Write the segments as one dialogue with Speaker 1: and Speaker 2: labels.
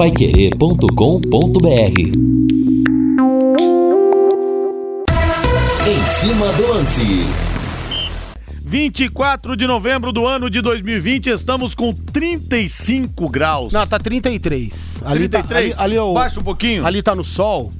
Speaker 1: paiquerê.com.br Em cima do lance.
Speaker 2: 24 de novembro do ano de 2020, estamos com 35 graus.
Speaker 3: Não, tá 33.
Speaker 2: Ali 33?
Speaker 3: Tá, ali, ali é o,
Speaker 2: Baixa um pouquinho.
Speaker 3: Ali tá no sol.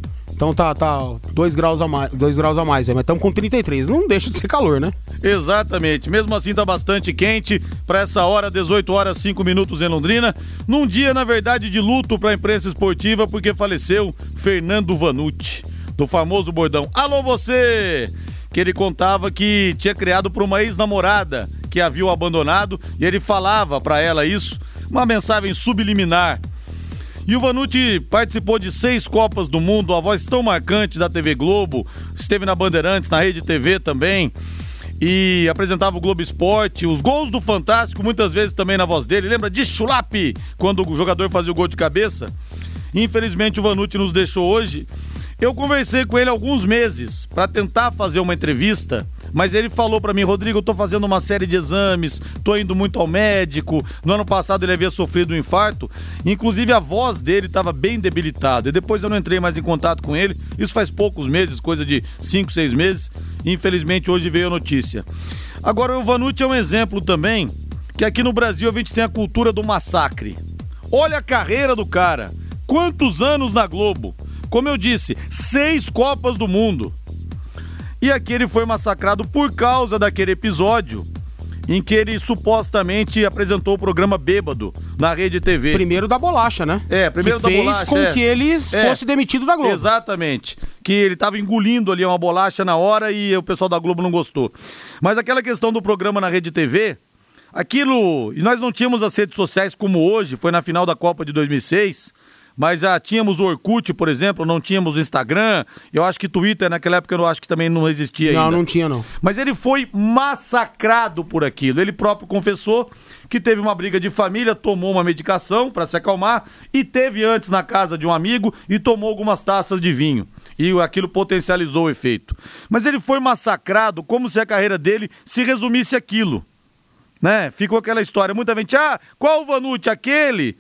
Speaker 3: Então tá, tá 2 graus a mais, dois graus a mais, mas estamos com 33. Não deixa de ser calor, né?
Speaker 2: Exatamente. Mesmo assim tá bastante quente para essa hora, 18 horas 5 minutos em Londrina. Num dia, na verdade, de luto para a imprensa esportiva porque faleceu Fernando Vanucci, do famoso bordão. Alô você! Que ele contava que tinha criado por uma ex-namorada que havia o abandonado e ele falava para ela isso, uma mensagem subliminar e o Vanucci participou de seis Copas do Mundo, a voz tão marcante da TV Globo, esteve na Bandeirantes, na Rede TV também. E apresentava o Globo Esporte, os gols do Fantástico, muitas vezes também na voz dele. Lembra de Chulape, quando o jogador fazia o gol de cabeça? Infelizmente o Vanucci nos deixou hoje. Eu conversei com ele alguns meses para tentar fazer uma entrevista mas ele falou para mim, Rodrigo, eu tô fazendo uma série de exames, tô indo muito ao médico. No ano passado ele havia sofrido um infarto, inclusive a voz dele estava bem debilitada. E depois eu não entrei mais em contato com ele. Isso faz poucos meses, coisa de 5, 6 meses. Infelizmente hoje veio a notícia. Agora o Vanucci é um exemplo também que aqui no Brasil a gente tem a cultura do massacre. Olha a carreira do cara. Quantos anos na Globo? Como eu disse, seis Copas do Mundo. E aqui ele foi massacrado por causa daquele episódio em que ele supostamente apresentou o programa Bêbado na Rede TV.
Speaker 3: Primeiro da bolacha, né?
Speaker 2: É, primeiro
Speaker 3: que
Speaker 2: da
Speaker 3: fez
Speaker 2: bolacha.
Speaker 3: com
Speaker 2: é.
Speaker 3: que eles
Speaker 2: É.
Speaker 3: fosse demitido da Globo.
Speaker 2: Exatamente. Que ele estava engolindo ali uma bolacha na hora e o pessoal da Globo não gostou. Mas aquela questão do programa na Rede TV, aquilo. E nós não tínhamos as redes sociais como hoje, foi na final da Copa de 2006. Mas já tínhamos o Orkut, por exemplo, não tínhamos o Instagram. Eu acho que Twitter naquela época eu acho que também não existia
Speaker 3: Não,
Speaker 2: ainda.
Speaker 3: não tinha não.
Speaker 2: Mas ele foi massacrado por aquilo. Ele próprio confessou que teve uma briga de família, tomou uma medicação para se acalmar e teve antes na casa de um amigo e tomou algumas taças de vinho. E aquilo potencializou o efeito. Mas ele foi massacrado como se a carreira dele se resumisse aquilo. Né? Ficou aquela história. Muita gente, ah, qual o Vanucci? Aquele?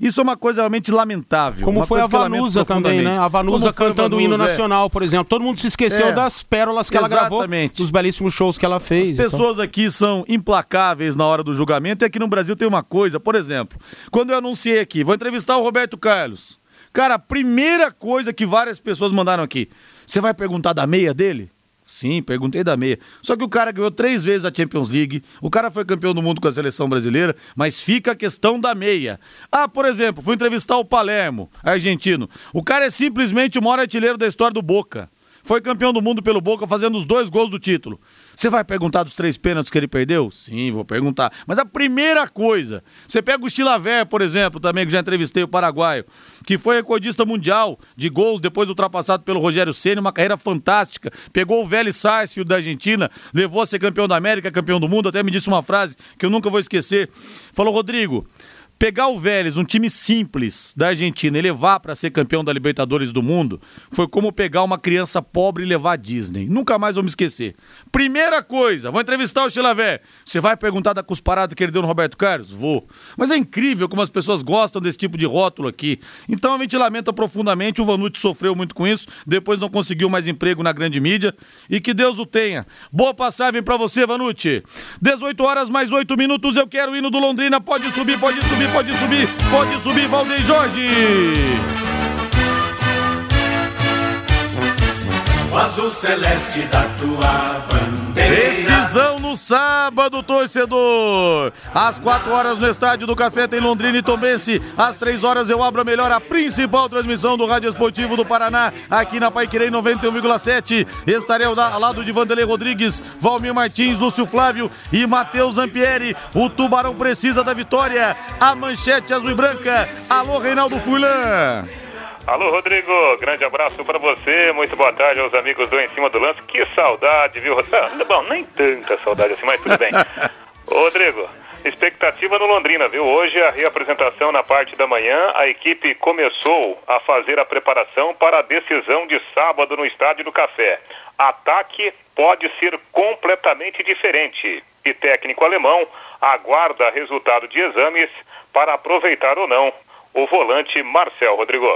Speaker 2: Isso é uma coisa realmente lamentável.
Speaker 3: Como foi a Vanusa também, né? A Vanusa cantando o hino
Speaker 2: Vanusa, é.
Speaker 3: nacional, por exemplo. Todo mundo se esqueceu
Speaker 2: É.
Speaker 3: das pérolas que ela gravou,
Speaker 2: Exatamente.
Speaker 3: dos belíssimos shows que ela fez.
Speaker 2: As
Speaker 3: então.
Speaker 2: pessoas aqui são implacáveis na hora do julgamento e aqui no Brasil tem uma coisa, por exemplo, quando eu anunciei aqui, vou entrevistar o Roberto Carlos. Cara, a primeira coisa que várias pessoas mandaram aqui, você vai perguntar da meia dele? Sim, perguntei da meia. Só que o cara ganhou três vezes a Champions League, o cara foi campeão do mundo com a seleção brasileira, mas fica a questão da meia. Ah, por exemplo, fui entrevistar o Palermo, argentino. O cara é simplesmente o maior artilheiro da história do Boca. Foi campeão do mundo pelo Boca, fazendo os dois gols do título. Você vai perguntar dos três pênaltis que ele perdeu? Sim, vou perguntar. Mas a primeira coisa, você pega o Chilaver, por exemplo, também, que já entrevistei o paraguaio, que foi recordista mundial de gols, depois ultrapassado pelo Rogério Ceni, uma carreira fantástica. Pegou o Vélez Sarsfield da Argentina, levou a ser campeão da América, campeão do mundo, até me disse uma frase que eu nunca vou esquecer. Falou, Rodrigo, Pegar o Vélez, um time simples da Argentina, e levar para ser campeão da Libertadores do Mundo, foi como pegar uma criança pobre e levar a Disney. Nunca mais vou me esquecer. Primeira coisa, vou entrevistar o Chilavé. Você vai perguntar da cusparada que ele deu no Roberto Carlos? Vou. Mas é incrível como as pessoas gostam desse tipo de rótulo aqui. Então a gente lamenta profundamente. O Vanucci sofreu muito com isso, depois não conseguiu mais emprego na grande mídia. E que Deus o tenha. Boa passagem para você, Vanucci. 18 horas mais 8 minutos. Eu quero o hino do Londrina. Pode subir, pode subir, pode subir, pode subir, Valdeir Jorge.
Speaker 4: O azul celeste da tua bandeira.
Speaker 2: Decisão no sábado, torcedor. Às 4 horas no estádio do Café tem Londrina e Tombense. Às 3 horas eu abro a melhor, a principal transmissão do Rádio Esportivo do Paraná, aqui na Paiquerei 91,7. Estarei ao lado de Vanderlei Rodrigues, Valmir Martins, Lúcio Flávio e Matheus Zampieri. O Tubarão precisa da vitória. A manchete azul e branca. Alô, Reinaldo Furlan.
Speaker 5: Alô, Rodrigo, grande abraço para você, muito boa tarde aos amigos do Em Cima do Lance. Que saudade, viu, Rodrigo? Ah, bom, nem tanta saudade assim, mas tudo bem. Rodrigo, expectativa no Londrina, viu? Hoje a reapresentação na parte da manhã, a equipe começou a fazer a preparação para a decisão de sábado no Estádio do Café. Ataque pode ser completamente diferente e técnico alemão aguarda resultado de exames para aproveitar ou não o volante Marcel Rodrigo.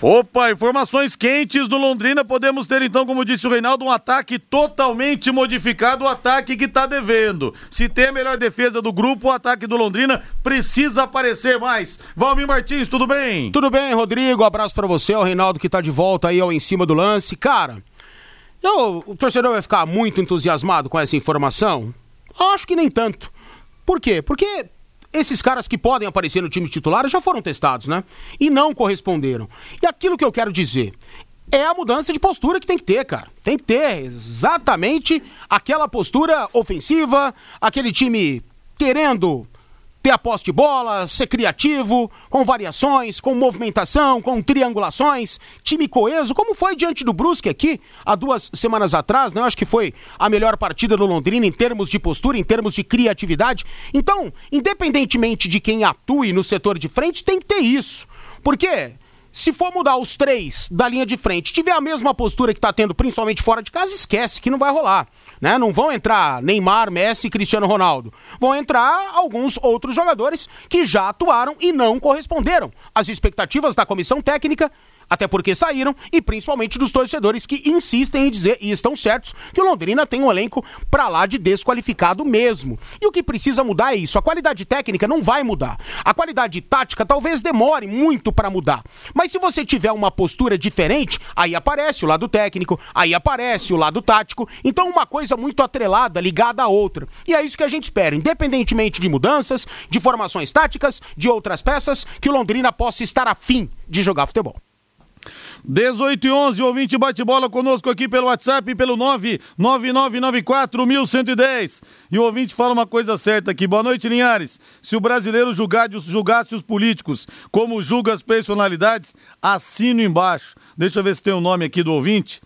Speaker 2: Opa, informações quentes do Londrina. Podemos ter então, como disse o Reinaldo, um ataque totalmente modificado, o ataque que está devendo. Se tem a melhor defesa do grupo, o ataque do Londrina precisa aparecer mais. Valmir Martins, tudo bem?
Speaker 3: Tudo bem, Rodrigo. Abraço para você, o Reinaldo que tá de volta aí ao em cima do lance. Cara, eu, o torcedor vai ficar muito entusiasmado com essa informação? Acho que nem tanto. Por quê? Porque esses caras que podem aparecer no time titular já foram testados, né? E não corresponderam. E aquilo que eu quero dizer é a mudança de postura que tem que ter, cara. Tem que ter exatamente aquela postura ofensiva, aquele time querendo ter a posse de bola, ser criativo, com variações, com movimentação, com triangulações, time coeso, como foi diante do Brusque aqui, há duas semanas atrás, né? Eu acho que foi a melhor partida do Londrina em termos de postura, em termos de criatividade. Então, independentemente de quem atue no setor de frente, tem que ter isso. Porque se for mudar os três da linha de frente, tiver a mesma postura que está tendo, principalmente fora de casa, esquece que não vai rolar. Né? Não vão entrar Neymar, Messi e Cristiano Ronaldo. Vão entrar alguns outros jogadores que já atuaram e não corresponderam às expectativas da comissão técnica até porque saíram, e principalmente dos torcedores que insistem em dizer, e estão certos, que o Londrina tem um elenco pra lá de desqualificado mesmo. E o que precisa mudar é isso. A qualidade técnica não vai mudar. A qualidade tática talvez demore muito para mudar. Mas se você tiver uma postura diferente, aí aparece o lado técnico, aí aparece o lado tático. Então, uma coisa muito atrelada, ligada à outra. E é isso que a gente espera, independentemente de mudanças, de formações táticas, de outras peças, que o Londrina possa estar afim de jogar futebol.
Speaker 2: 18 e 11, o ouvinte bate bola conosco aqui pelo WhatsApp pelo 99994-1110. E o ouvinte fala uma coisa certa aqui. Boa noite, Linhares. Se o brasileiro julgasse, os políticos como julga as personalidades, assino embaixo. Deixa eu ver se tem o um nome aqui do ouvinte.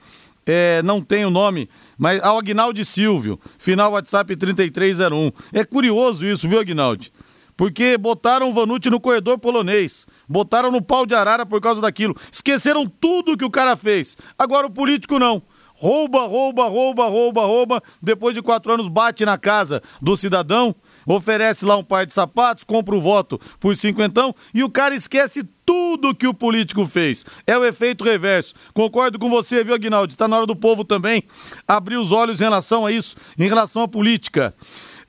Speaker 2: É, não tem o nome, mas ao Agnaldo Silvio, final WhatsApp 3301. É curioso isso, viu, Agnaldo? Porque botaram o Vanucci no corredor polonês, botaram no pau de arara por causa daquilo. Esqueceram tudo que o cara fez. Agora o político não. Rouba, rouba, rouba, rouba, rouba. Depois de quatro anos bate na casa do cidadão, oferece lá um par de sapatos, compra o voto por cinquentão e o cara esquece tudo que o político fez. É o efeito reverso. Concordo com você, viu, Aguinaldo? Está na hora do povo também abrir os olhos em relação a isso, em relação à política.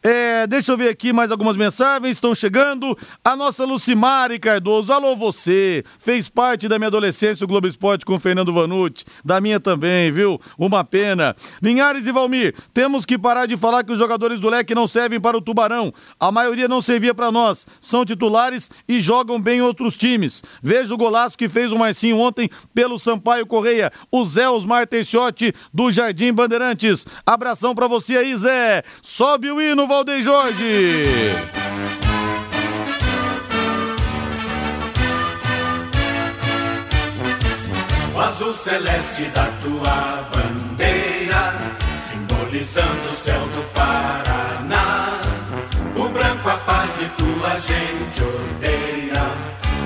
Speaker 2: É, deixa eu ver aqui mais algumas mensagens, estão chegando. A nossa Lucimari Cardoso, alô você, fez parte da minha adolescência o Globo Esporte com Fernando Vanucci, da minha também, viu? Uma pena. Linhares e Valmir, temos que parar de falar que os jogadores do leque não servem para o Tubarão. A maioria não servia para nós, são titulares e jogam bem em outros times. Veja o golaço que fez o Marcinho ontem pelo Sampaio Correia, o Zé Osmar Teixotti do Jardim Bandeirantes. Abração para você aí, Zé. Sobe o hino, Valdeir Jorge.
Speaker 4: O azul celeste da tua bandeira, simbolizando o céu do Paraná. O branco a paz e tua gente odeia.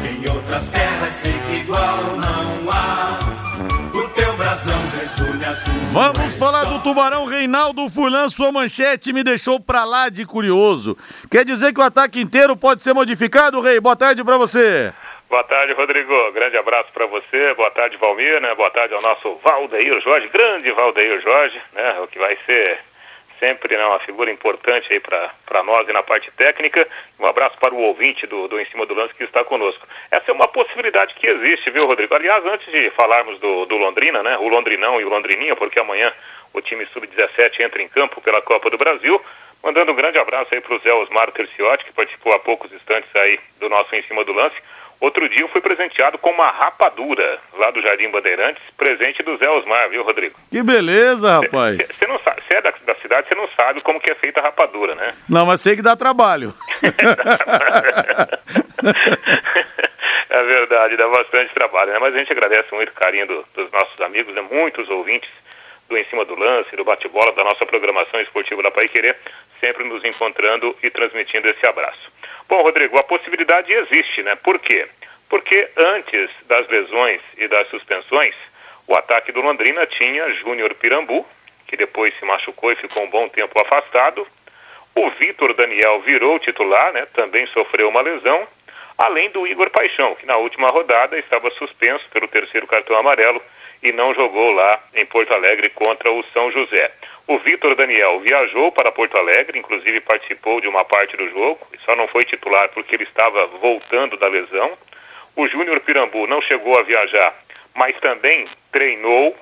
Speaker 4: Em outras terras sei que igual não há.
Speaker 2: Vamos falar do Tubarão Reinaldo Fulan, sua manchete me deixou pra lá de curioso. Quer dizer que o ataque inteiro pode ser modificado, Rei? Boa tarde pra você.
Speaker 5: Boa tarde, Rodrigo. Grande abraço para você. Boa tarde, Valmir, né? Boa tarde ao nosso Valdeir Jorge, grande Valdeir Jorge, né? O que vai ser sempre né, uma figura importante aí para nós e na parte técnica. Um abraço para o ouvinte do, do Em Cima do Lance que está conosco. Essa é uma possibilidade que existe, viu, Rodrigo? Aliás, antes de falarmos do, do Londrina, né? O Londrinão e o Londrininha, porque amanhã o time sub-17 entra em campo pela Copa do Brasil. Mandando um grande abraço aí para o Zé Osmar Terciotti, que participou há poucos instantes aí do nosso Em Cima do Lance. Outro dia eu fui presenteado com uma rapadura lá do Jardim Bandeirantes, presente do Zé Osmar, viu, Rodrigo?
Speaker 2: Que beleza, rapaz.
Speaker 5: Você não sabe, você é da, da cidade, você não sabe como que é feita a rapadura, né?
Speaker 2: Não, mas sei que dá trabalho.
Speaker 5: é verdade, dá bastante trabalho, né? Mas a gente agradece muito o carinho do, dos nossos amigos, né? Muitos ouvintes do Em Cima do Lance, do Bate-Bola, da nossa programação esportiva da Pai Querer, sempre nos encontrando e transmitindo esse abraço. Bom, Rodrigo, a possibilidade existe, né? Por quê? Porque antes das lesões e das suspensões, o ataque do Londrina tinha Júnior Pirambu, que depois se machucou e ficou um bom tempo afastado. O Vitor Daniel virou titular, né? Também sofreu uma lesão. além do Igor Paixão, que na última rodada estava suspenso pelo terceiro cartão amarelo e não jogou lá em Porto Alegre contra o São José. O Vitor Daniel viajou para Porto Alegre, inclusive participou de uma parte do jogo, só não foi titular porque ele estava voltando da lesão. O Júnior Pirambu não chegou a viajar, mas também treinou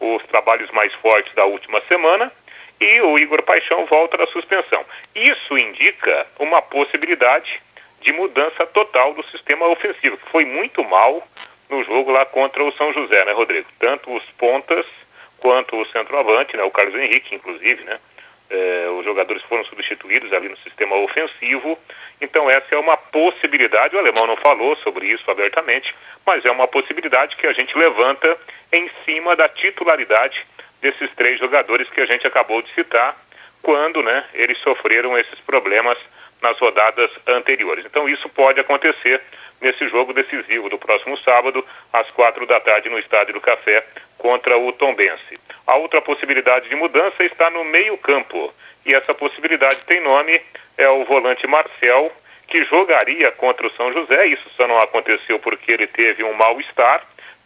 Speaker 5: os trabalhos mais fortes da última semana. E o Igor Paixão volta da suspensão. Isso indica uma possibilidade de mudança total do sistema ofensivo, que foi muito mal no jogo lá contra o São José, né, Rodrigo? Tanto os pontas quanto o centroavante, né, o Carlos Henrique, inclusive, né? É, os jogadores foram substituídos ali no sistema ofensivo. Então essa é uma possibilidade, o alemão não falou sobre isso abertamente, mas é uma possibilidade que a gente levanta em cima da titularidade desses três jogadores que a gente acabou de citar, quando né, eles sofreram esses problemas nas rodadas anteriores. Então isso pode acontecer nesse jogo decisivo do próximo sábado, às quatro da tarde, no Estádio do Café, contra o Tombense. A outra possibilidade de mudança está no meio-campo. E essa possibilidade tem nome, é o volante Marcel, que jogaria contra o São José. Isso só não aconteceu porque ele teve um mal-estar,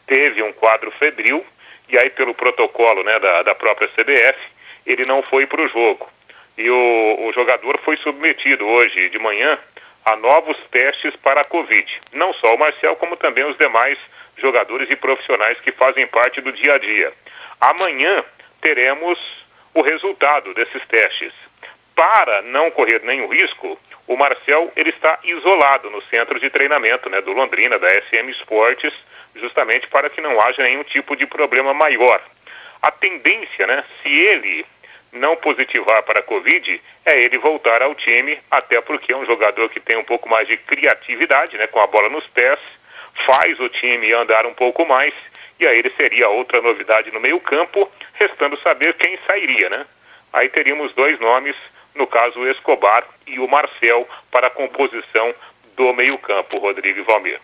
Speaker 5: teve um quadro febril, e aí, pelo protocolo né, da, da própria CBF, ele não foi para o jogo. E o, o jogador foi submetido hoje de manhã a novos testes para a Covid. Não só o Marcel, como também os demais jogadores e profissionais que fazem parte do dia a dia. Amanhã teremos o resultado desses testes. Para não correr nenhum risco, o Marcel ele está isolado no centro de treinamento né, do Londrina, da SM Esportes, justamente para que não haja nenhum tipo de problema maior. A tendência, né, se ele não positivar para a Covid, é ele voltar ao time, até porque é um jogador que tem um pouco mais de criatividade, né, com a bola nos pés, faz o time andar um pouco mais, e aí ele seria outra novidade no meio-campo, restando saber quem sairia, né? Aí teríamos dois nomes, no caso o Escobar e o Marcel, para a composição do meio-campo, Rodrigo e Valmir.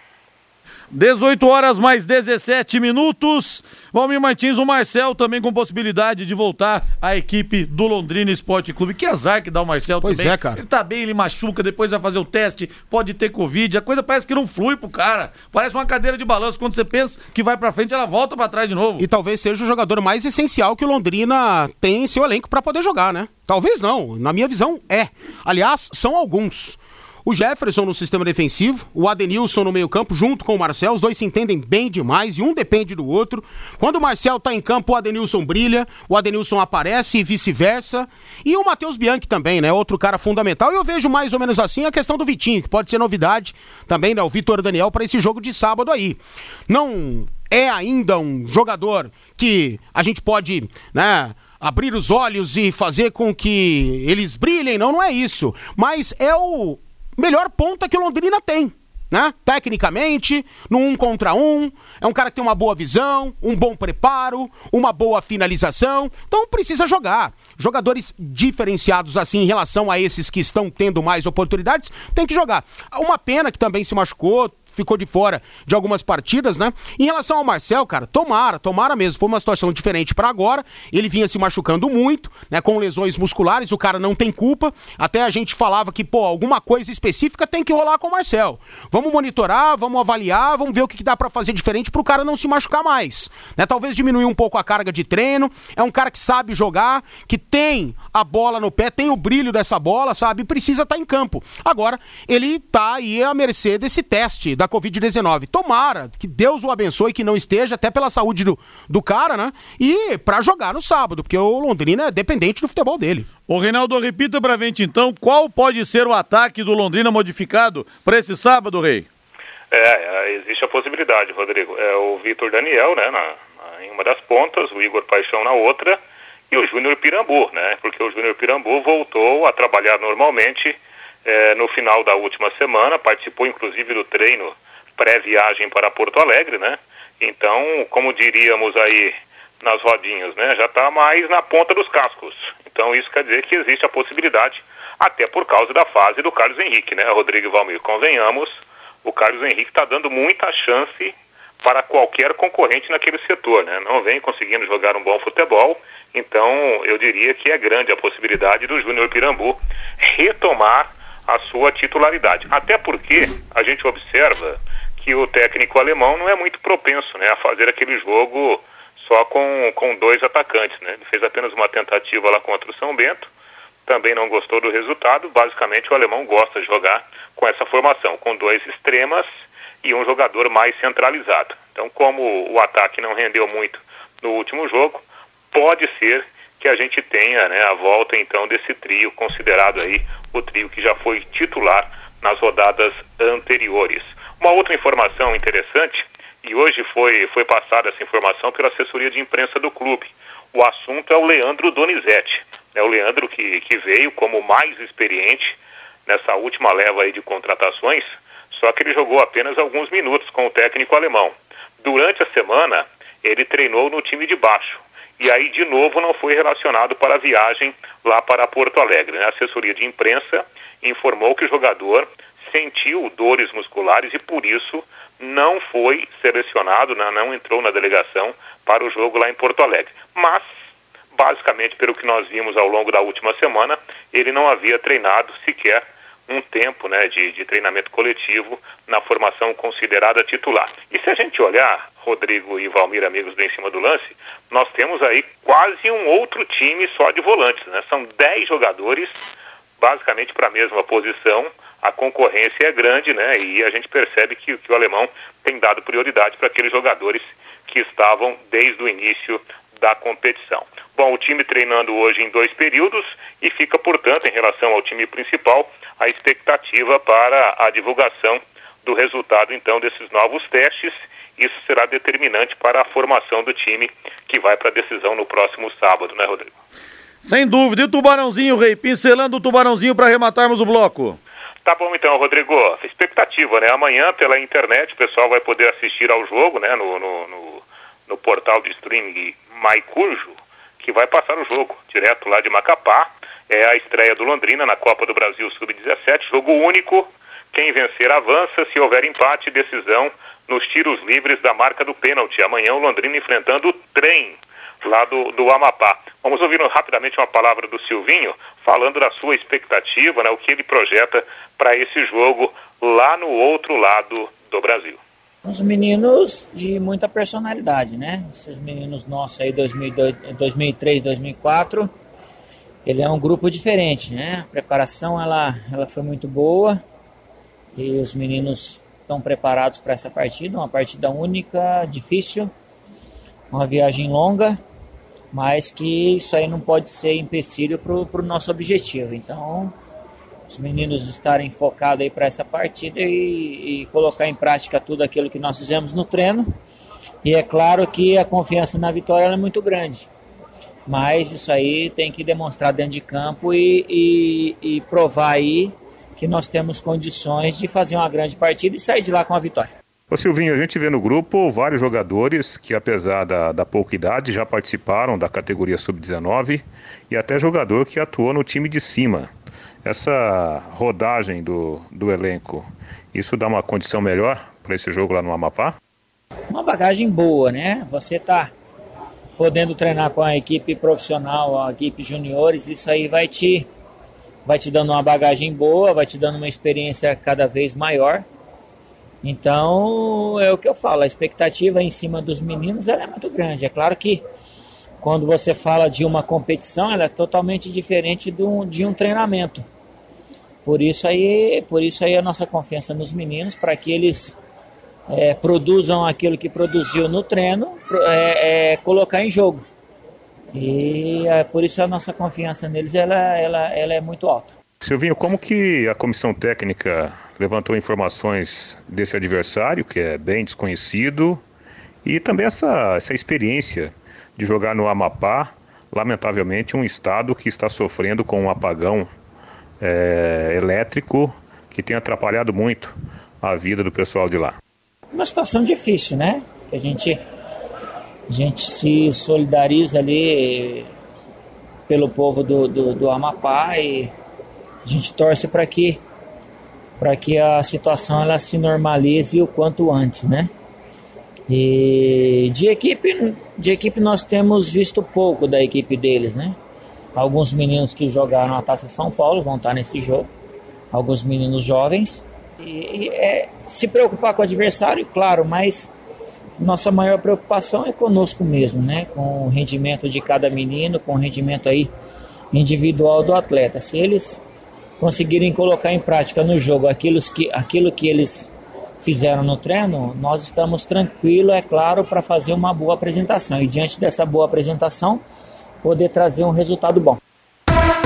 Speaker 2: 18 horas mais 17 minutos. Valmir Martins, o Marcel também com possibilidade de voltar à equipe do Londrina Esporte Clube. Que azar que dá o Marcel
Speaker 3: pois
Speaker 2: também.
Speaker 3: é, cara.
Speaker 2: Ele tá bem, ele machuca, depois vai fazer o teste, pode ter Covid. A coisa parece que não flui pro cara. Parece uma cadeira de balanço. Quando você pensa que vai pra frente, ela volta para trás de novo.
Speaker 3: E talvez seja o jogador mais essencial que o Londrina tem em seu elenco para poder jogar, né? Talvez não. Na minha visão, é. Aliás, são alguns. O Jefferson no sistema defensivo, o Adenilson no meio-campo, junto com o Marcel. Os dois se entendem bem demais e um depende do outro. Quando o Marcel tá em campo, o Adenilson brilha, o Adenilson aparece e vice-versa. E o Matheus Bianchi também, né? Outro cara fundamental. E eu vejo mais ou menos assim a questão do Vitinho, que pode ser novidade também, né? O Vitor Daniel para esse jogo de sábado aí. Não é ainda um jogador que a gente pode, né? abrir os olhos e fazer com que eles brilhem, não, não é isso. Mas é o melhor ponta que o Londrina tem. Né? Tecnicamente, no um contra um, é um cara que tem uma boa visão, um bom preparo, uma boa finalização, então precisa jogar. Jogadores diferenciados assim em relação a esses que estão tendo mais oportunidades, tem que jogar. Uma pena que também se machucou, ficou de fora de algumas partidas, né? Em relação ao Marcel, cara, tomara, tomara mesmo. Foi uma situação diferente para agora. Ele vinha se machucando muito, né? Com lesões musculares, o cara não tem culpa. Até a gente falava que, pô, alguma coisa específica tem que rolar com o Marcel. Vamos monitorar, vamos avaliar, vamos ver o que, que dá para fazer diferente pro cara não se machucar mais, né? Talvez diminuir um pouco a carga de treino. É um cara que sabe jogar, que tem a bola no pé, tem o brilho dessa bola, sabe? Precisa estar tá em campo. Agora, ele tá aí à mercê desse teste da Covid-19. Tomara que Deus o abençoe, que não esteja, até pela saúde do, do cara, né? E para jogar no sábado, porque o Londrina é dependente do futebol dele.
Speaker 2: O Reinaldo, repita pra gente então, qual pode ser o ataque do Londrina modificado para esse sábado, Rei?
Speaker 5: É, é, existe a possibilidade, Rodrigo. É o Vitor Daniel, né, na, na, em uma das pontas, o Igor Paixão na outra e o Júnior Pirambu, né? Porque o Júnior Pirambu voltou a trabalhar normalmente é, no final da última semana, participou inclusive do treino pré-viagem para Porto Alegre, né? Então, como diríamos aí nas rodinhas, né? Já está mais na ponta dos cascos. Então, isso quer dizer que existe a possibilidade, até por causa da fase do Carlos Henrique, né? Rodrigo Valmir, convenhamos, o Carlos Henrique está dando muita chance para qualquer concorrente naquele setor, né? Não vem conseguindo jogar um bom futebol, então eu diria que é grande a possibilidade do Júnior Pirambu retomar a sua titularidade. Até porque a gente observa que o técnico alemão não é muito propenso né, a fazer aquele jogo só com, com dois atacantes. Né? Ele fez apenas uma tentativa lá contra o São Bento, também não gostou do resultado. Basicamente, o alemão gosta de jogar com essa formação, com dois extremas e um jogador mais centralizado. Então, como o ataque não rendeu muito no último jogo, pode ser que a gente tenha né, a volta então desse trio considerado aí o trio que já foi titular nas rodadas anteriores. Uma outra informação interessante, e hoje foi, foi passada essa informação pela assessoria de imprensa do clube. O assunto é o Leandro Donizete. É o Leandro que, que veio como mais experiente nessa última leva aí de contratações, só que ele jogou apenas alguns minutos com o técnico alemão. Durante a semana, ele treinou no time de baixo. E aí, de novo, não foi relacionado para a viagem lá para Porto Alegre. A assessoria de imprensa informou que o jogador sentiu dores musculares e, por isso, não foi selecionado, né, não entrou na delegação para o jogo lá em Porto Alegre. Mas, basicamente, pelo que nós vimos ao longo da última semana, ele não havia treinado sequer um tempo né, de, de treinamento coletivo na formação considerada titular. E se a gente olhar, Rodrigo e Valmir, amigos do Em Cima do Lance, nós temos aí quase um outro time só de volantes. Né? São 10 jogadores, basicamente para a mesma posição. A concorrência é grande, né? E a gente percebe que, que o alemão tem dado prioridade para aqueles jogadores que estavam desde o início da competição. Bom, o time treinando hoje em dois períodos e fica, portanto, em relação ao time principal, a expectativa para a divulgação do resultado, então, desses novos testes. Isso será determinante para a formação do time que vai para a decisão no próximo sábado, né, Rodrigo?
Speaker 2: Sem dúvida. E o Tubarãozinho, Rei? Pincelando o Tubarãozinho para arrematarmos o bloco.
Speaker 5: Tá bom então, Rodrigo. Expectativa, né? Amanhã, pela internet, o pessoal vai poder assistir ao jogo, né? No, no, no, no portal de streaming MyCurjo, que vai passar o jogo direto lá de Macapá. É a estreia do Londrina na Copa do Brasil Sub-17, jogo único. Quem vencer avança, se houver empate, decisão nos tiros livres da marca do pênalti. Amanhã o Londrina enfrentando o trem lá do, do Amapá. Vamos ouvir rapidamente uma palavra do Silvinho, falando da sua expectativa, né, o que ele projeta para esse jogo lá no outro lado do Brasil.
Speaker 6: Uns meninos de muita personalidade, né? Esses meninos nossos aí, 2002, 2003, 2004, ele é um grupo diferente, né? A preparação ela, ela foi muito boa e os meninos estão preparados para essa partida, uma partida única, difícil, uma viagem longa, mas que isso aí não pode ser empecilho para o nosso objetivo. Então, os meninos estarem focados aí para essa partida e, e, colocar em prática tudo aquilo que nós fizemos no treino. E é claro que a confiança na vitória é muito grande. Mas isso aí tem que demonstrar dentro de campo e, e, e provar aí que nós temos condições de fazer uma grande partida e sair de lá com a vitória.
Speaker 7: Ô Silvinho, a gente vê no grupo vários jogadores que, apesar da, da pouca idade, já participaram da categoria sub-19 e até jogador que atuou no time de cima. Essa rodagem do, do elenco, isso dá uma condição melhor para esse jogo lá no Amapá?
Speaker 6: Uma bagagem boa, né? Você tá podendo treinar com a equipe profissional, a equipe juniores, isso aí vai te vai te dando uma bagagem boa, vai te dando uma experiência cada vez maior. Então, é o que eu falo, a expectativa em cima dos meninos é muito grande. É claro que quando você fala de uma competição, ela é totalmente diferente de um, de um treinamento. Por isso aí, por isso aí a nossa confiança nos meninos para que eles é, produzam aquilo que produziu no treino, é, é, colocar em jogo. E é, por isso a nossa confiança neles ela, ela, ela é muito alta.
Speaker 7: Silvinho, como que a comissão técnica levantou informações desse adversário, que é bem desconhecido, e também essa, essa experiência de jogar no Amapá, lamentavelmente um estado que está sofrendo com um apagão é, elétrico que tem atrapalhado muito a vida do pessoal de lá.
Speaker 6: Uma situação difícil, né? Que a gente, a gente se solidariza ali pelo povo do, do, do Amapá e a gente torce para que para que a situação ela se normalize o quanto antes, né? E de equipe, de equipe nós temos visto pouco da equipe deles, né? Alguns meninos que jogaram a Taça São Paulo vão estar nesse jogo. alguns meninos jovens. E, e é, se preocupar com o adversário, claro, mas nossa maior preocupação é conosco mesmo, né? Com o rendimento de cada menino, com o rendimento aí individual do atleta. Se eles conseguirem colocar em prática no jogo aquilo que, aquilo que eles fizeram no treino, nós estamos tranquilos, é claro, para fazer uma boa apresentação. E diante dessa boa apresentação, poder trazer um resultado bom.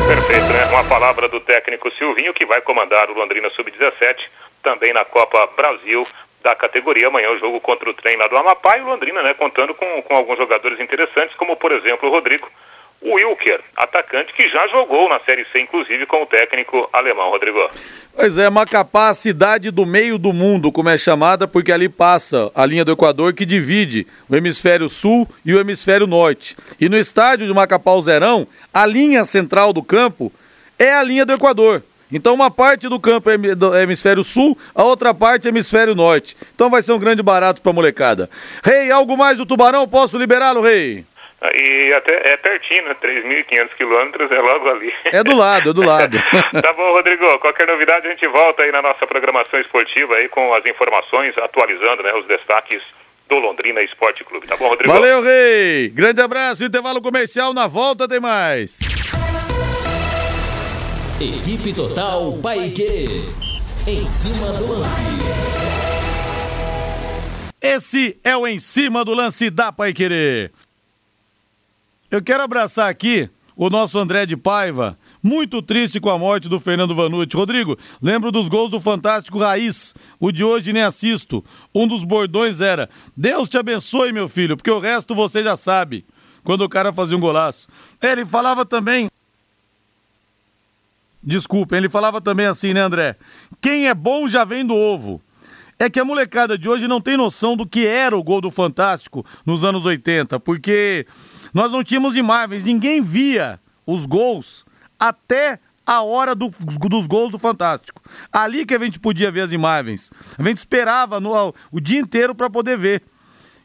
Speaker 5: Perfeito, né? Uma palavra do técnico Silvinho, que vai comandar o Londrina Sub-17, também na Copa Brasil, da categoria. Amanhã o jogo contra o trem lá do Amapá e o Londrina, né? Contando com, com alguns jogadores interessantes, como por exemplo o Rodrigo, o Wilker, atacante que já jogou na Série C, inclusive com o técnico alemão, Rodrigo.
Speaker 2: Pois é, Macapá, a cidade do meio do mundo, como é chamada, porque ali passa a linha do Equador que divide o hemisfério sul e o hemisfério norte. E no estádio de Macapá, o Zerão, a linha central do campo é a linha do Equador. Então uma parte do campo é do hemisfério sul, a outra parte é hemisfério norte. Então vai ser um grande barato pra molecada. Rei, algo mais do Tubarão? Posso liberá-lo, Rei?
Speaker 5: E até é pertinho, né? 3.500 quilômetros, é logo ali.
Speaker 2: É do lado, é do lado.
Speaker 5: tá bom, Rodrigo. Qualquer novidade a gente volta aí na nossa programação esportiva aí com as informações, atualizando né, os destaques do Londrina Esporte Clube. Tá bom, Rodrigo?
Speaker 2: Valeu, Rei. Grande abraço, intervalo comercial. Na volta tem mais.
Speaker 1: Equipe Total Paique. Em cima do lance.
Speaker 2: Esse é o Em Cima do Lance da Pai Querer. Eu quero abraçar aqui o nosso André de Paiva, muito triste com a morte do Fernando Vanucci. Rodrigo, lembro dos gols do Fantástico Raiz. O de hoje nem assisto. Um dos bordões era: Deus te abençoe, meu filho, porque o resto você já sabe. Quando o cara fazia um golaço. Ele falava também. Desculpa, ele falava também assim, né, André? Quem é bom já vem do ovo. É que a molecada de hoje não tem noção do que era o gol do Fantástico nos anos 80, porque nós não tínhamos imagens, ninguém via os gols até a hora do, dos gols do Fantástico. Ali que a gente podia ver as imagens. A gente esperava no, o dia inteiro para poder ver.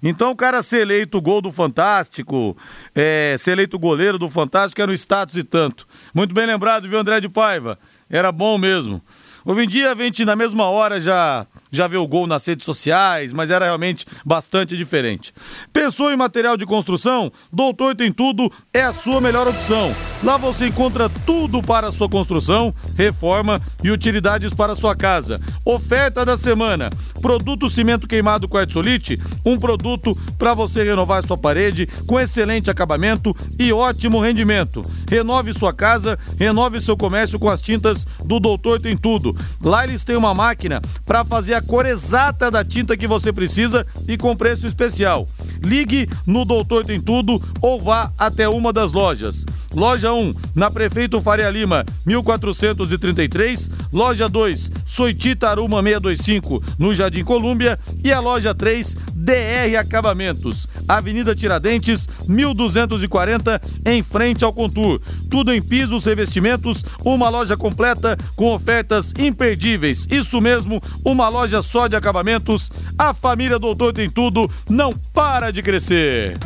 Speaker 2: Então o cara ser eleito gol do Fantástico, é, ser eleito goleiro do Fantástico era um status e tanto. Muito bem lembrado, viu, André de Paiva? Era bom mesmo. Hoje em dia a gente na mesma hora já já vê o gol nas redes sociais, mas era realmente bastante diferente. Pensou em material de construção? Doutor Tem Tudo é a sua melhor opção. Lá você encontra tudo para a sua construção, reforma e utilidades para a sua casa. Oferta da semana: produto cimento queimado quartzolite, um produto para você renovar sua parede com excelente acabamento e ótimo rendimento. Renove sua casa, renove seu comércio com as tintas do Doutor Tem Tudo. Lá eles têm uma máquina para fazer a cor exata da tinta que você precisa e com preço especial. Ligue no Doutor Tem Tudo ou vá até uma das lojas. Loja 1, na Prefeito Faria Lima, 1433. Loja 2, Soitita Aruma 625, no Jardim Colúmbia. E a loja 3, DR Acabamentos, Avenida Tiradentes, 1240, em frente ao Contur. Tudo em pisos, revestimentos, uma loja completa com ofertas imperdíveis. Isso mesmo, uma loja só de acabamentos. A família Doutor tem tudo, não para de crescer.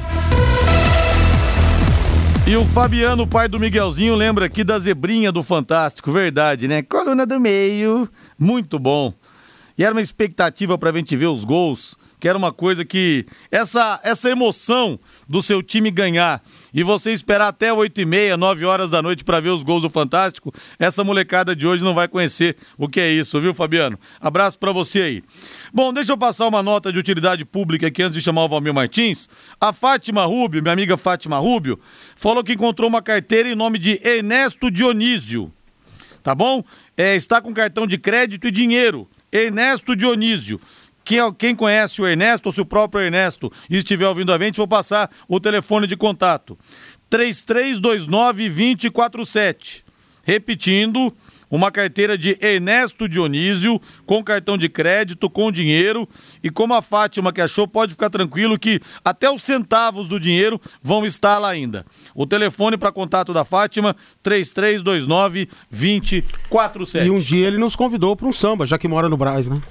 Speaker 2: E o Fabiano, pai do Miguelzinho, lembra aqui da zebrinha do Fantástico, verdade, né? Coluna do meio, muito bom. E era uma expectativa pra gente ver os gols, que era uma coisa que. Essa, essa emoção do seu time ganhar e você esperar até 8 e meia, 9 horas da noite para ver os gols do Fantástico, essa molecada de hoje não vai conhecer o que é isso, viu, Fabiano? Abraço para você aí. Bom, deixa eu passar uma nota de utilidade pública aqui antes de chamar o Valmir Martins. A Fátima Rubio, minha amiga Fátima Rubio, falou que encontrou uma carteira em nome de Ernesto Dionísio. Tá bom? É, está com cartão de crédito e dinheiro. Ernesto Dionísio. Quem, quem, conhece o Ernesto ou se o próprio Ernesto estiver ouvindo a gente, vou passar o telefone de contato. 3329-2047. Repetindo, uma carteira de Ernesto Dionísio, com cartão de crédito, com dinheiro. E como a Fátima que achou, pode ficar tranquilo que até os centavos do dinheiro vão estar lá ainda. O telefone para contato da Fátima, 3329-2047.
Speaker 3: E um dia ele nos convidou para um samba, já que mora no Braz, né?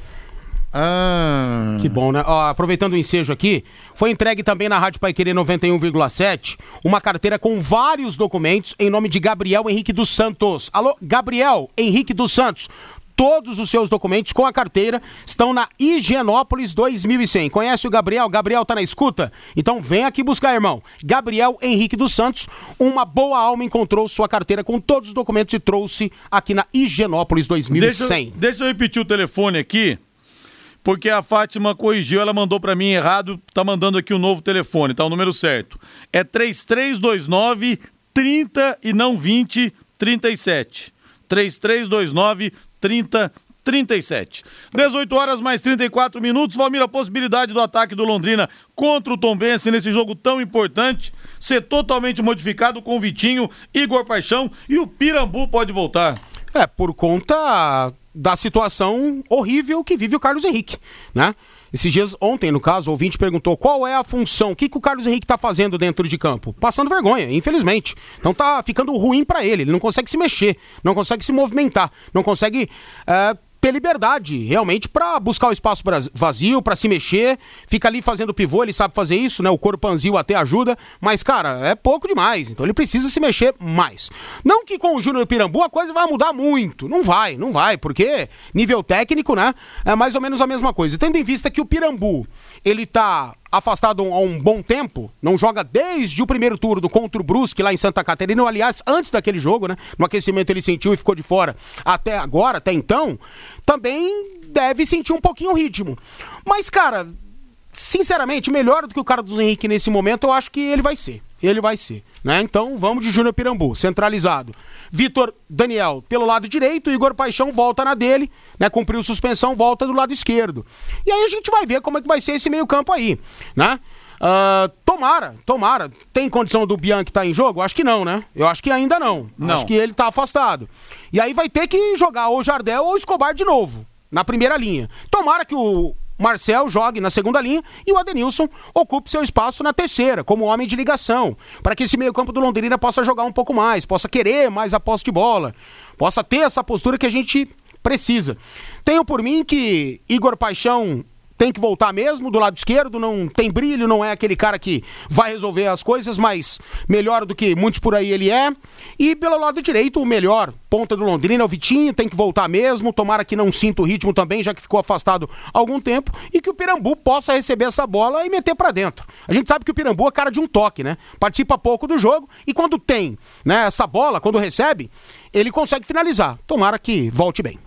Speaker 2: Ah.
Speaker 3: Que bom, né? Ó, aproveitando o ensejo aqui, foi entregue também na Rádio Paiquerê 91,7 uma carteira com vários documentos em nome de Gabriel Henrique dos Santos. Alô, Gabriel Henrique dos Santos. Todos os seus documentos com a carteira estão na Higienópolis 2100. Conhece o Gabriel? Gabriel tá na escuta? Então vem aqui buscar, irmão. Gabriel Henrique dos Santos, uma boa alma encontrou sua carteira com todos os documentos e trouxe aqui na Higienópolis 2100.
Speaker 2: Deixa, eu- deixa eu repetir o telefone aqui, porque a Fátima corrigiu, ela mandou pra mim errado, tá mandando aqui o novo telefone, tá o número certo. É 3329 30 e não 20 37. 3329 30 37. 18 horas mais 34 minutos. Valmir, a possibilidade do ataque do Londrina contra o Tombense nesse jogo tão importante ser totalmente modificado com o Vitinho, Igor Paixão e o Pirambu pode voltar.
Speaker 3: É, por conta da situação horrível que vive o Carlos Henrique, né? Esses dias, ontem, no caso, o ouvinte perguntou qual é a função, o que, que o Carlos Henrique tá fazendo dentro de campo? Passando vergonha, infelizmente. Então tá ficando ruim para ele, ele não consegue se mexer, não consegue se movimentar, não consegue é, ter liberdade realmente para buscar o espaço vazio, para se mexer, fica ali fazendo pivô, ele sabe fazer isso, né? O corpanzil até ajuda, mas cara, é pouco demais, então ele precisa se mexer mais. Não que com o Júnior Pirambu a coisa vai mudar muito, não vai, não vai, porque nível técnico, né? É mais ou menos a mesma coisa. Tendo em vista que o Pirambu, ele tá afastado há um bom tempo, não joga desde o primeiro turno contra o Brusque lá em Santa Catarina, aliás, antes daquele jogo, né? No aquecimento ele sentiu e ficou de fora até agora, até então, também deve sentir um pouquinho o ritmo. Mas, cara, sinceramente, melhor do que o Carlos Henrique nesse momento, eu acho que ele vai ser. Ele vai ser, né? Então, vamos de Júnior Pirambu, centralizado. Vitor Daniel pelo lado direito, Igor Paixão volta na dele, né? Cumpriu suspensão, volta do lado esquerdo. E aí a gente vai ver como é que vai ser esse meio-campo aí, né? Ah, tomara, tomara. Tem condição do Bianchi estar em jogo? Acho que não, né? Eu acho que ainda não.
Speaker 2: Não.
Speaker 3: Acho que ele tá afastado. E aí vai ter que jogar ou Jardel ou Escobar de novo, na primeira linha. Tomara que o Marcel jogue na segunda linha e o Adenilson ocupe seu espaço na terceira, como homem de ligação, para que esse meio-campo do Londrina possa jogar um pouco mais, possa querer mais a posse de bola, possa ter essa postura que a gente precisa. Tenho por mim que Igor Paixão tem que voltar mesmo do lado esquerdo, não tem brilho, não é aquele cara que vai resolver as coisas, mas melhor do que muitos por aí ele é. E pelo lado direito, o melhor ponta do Londrina é o Vitinho, tem que voltar mesmo, tomara que não sinta o ritmo também, já que ficou afastado há algum tempo, e que o Pirambu possa receber essa bola e meter pra dentro. A gente sabe que o Pirambu é cara de um toque, né? Participa pouco do jogo e quando tem, né, essa bola, quando recebe, ele consegue finalizar. Tomara que volte bem.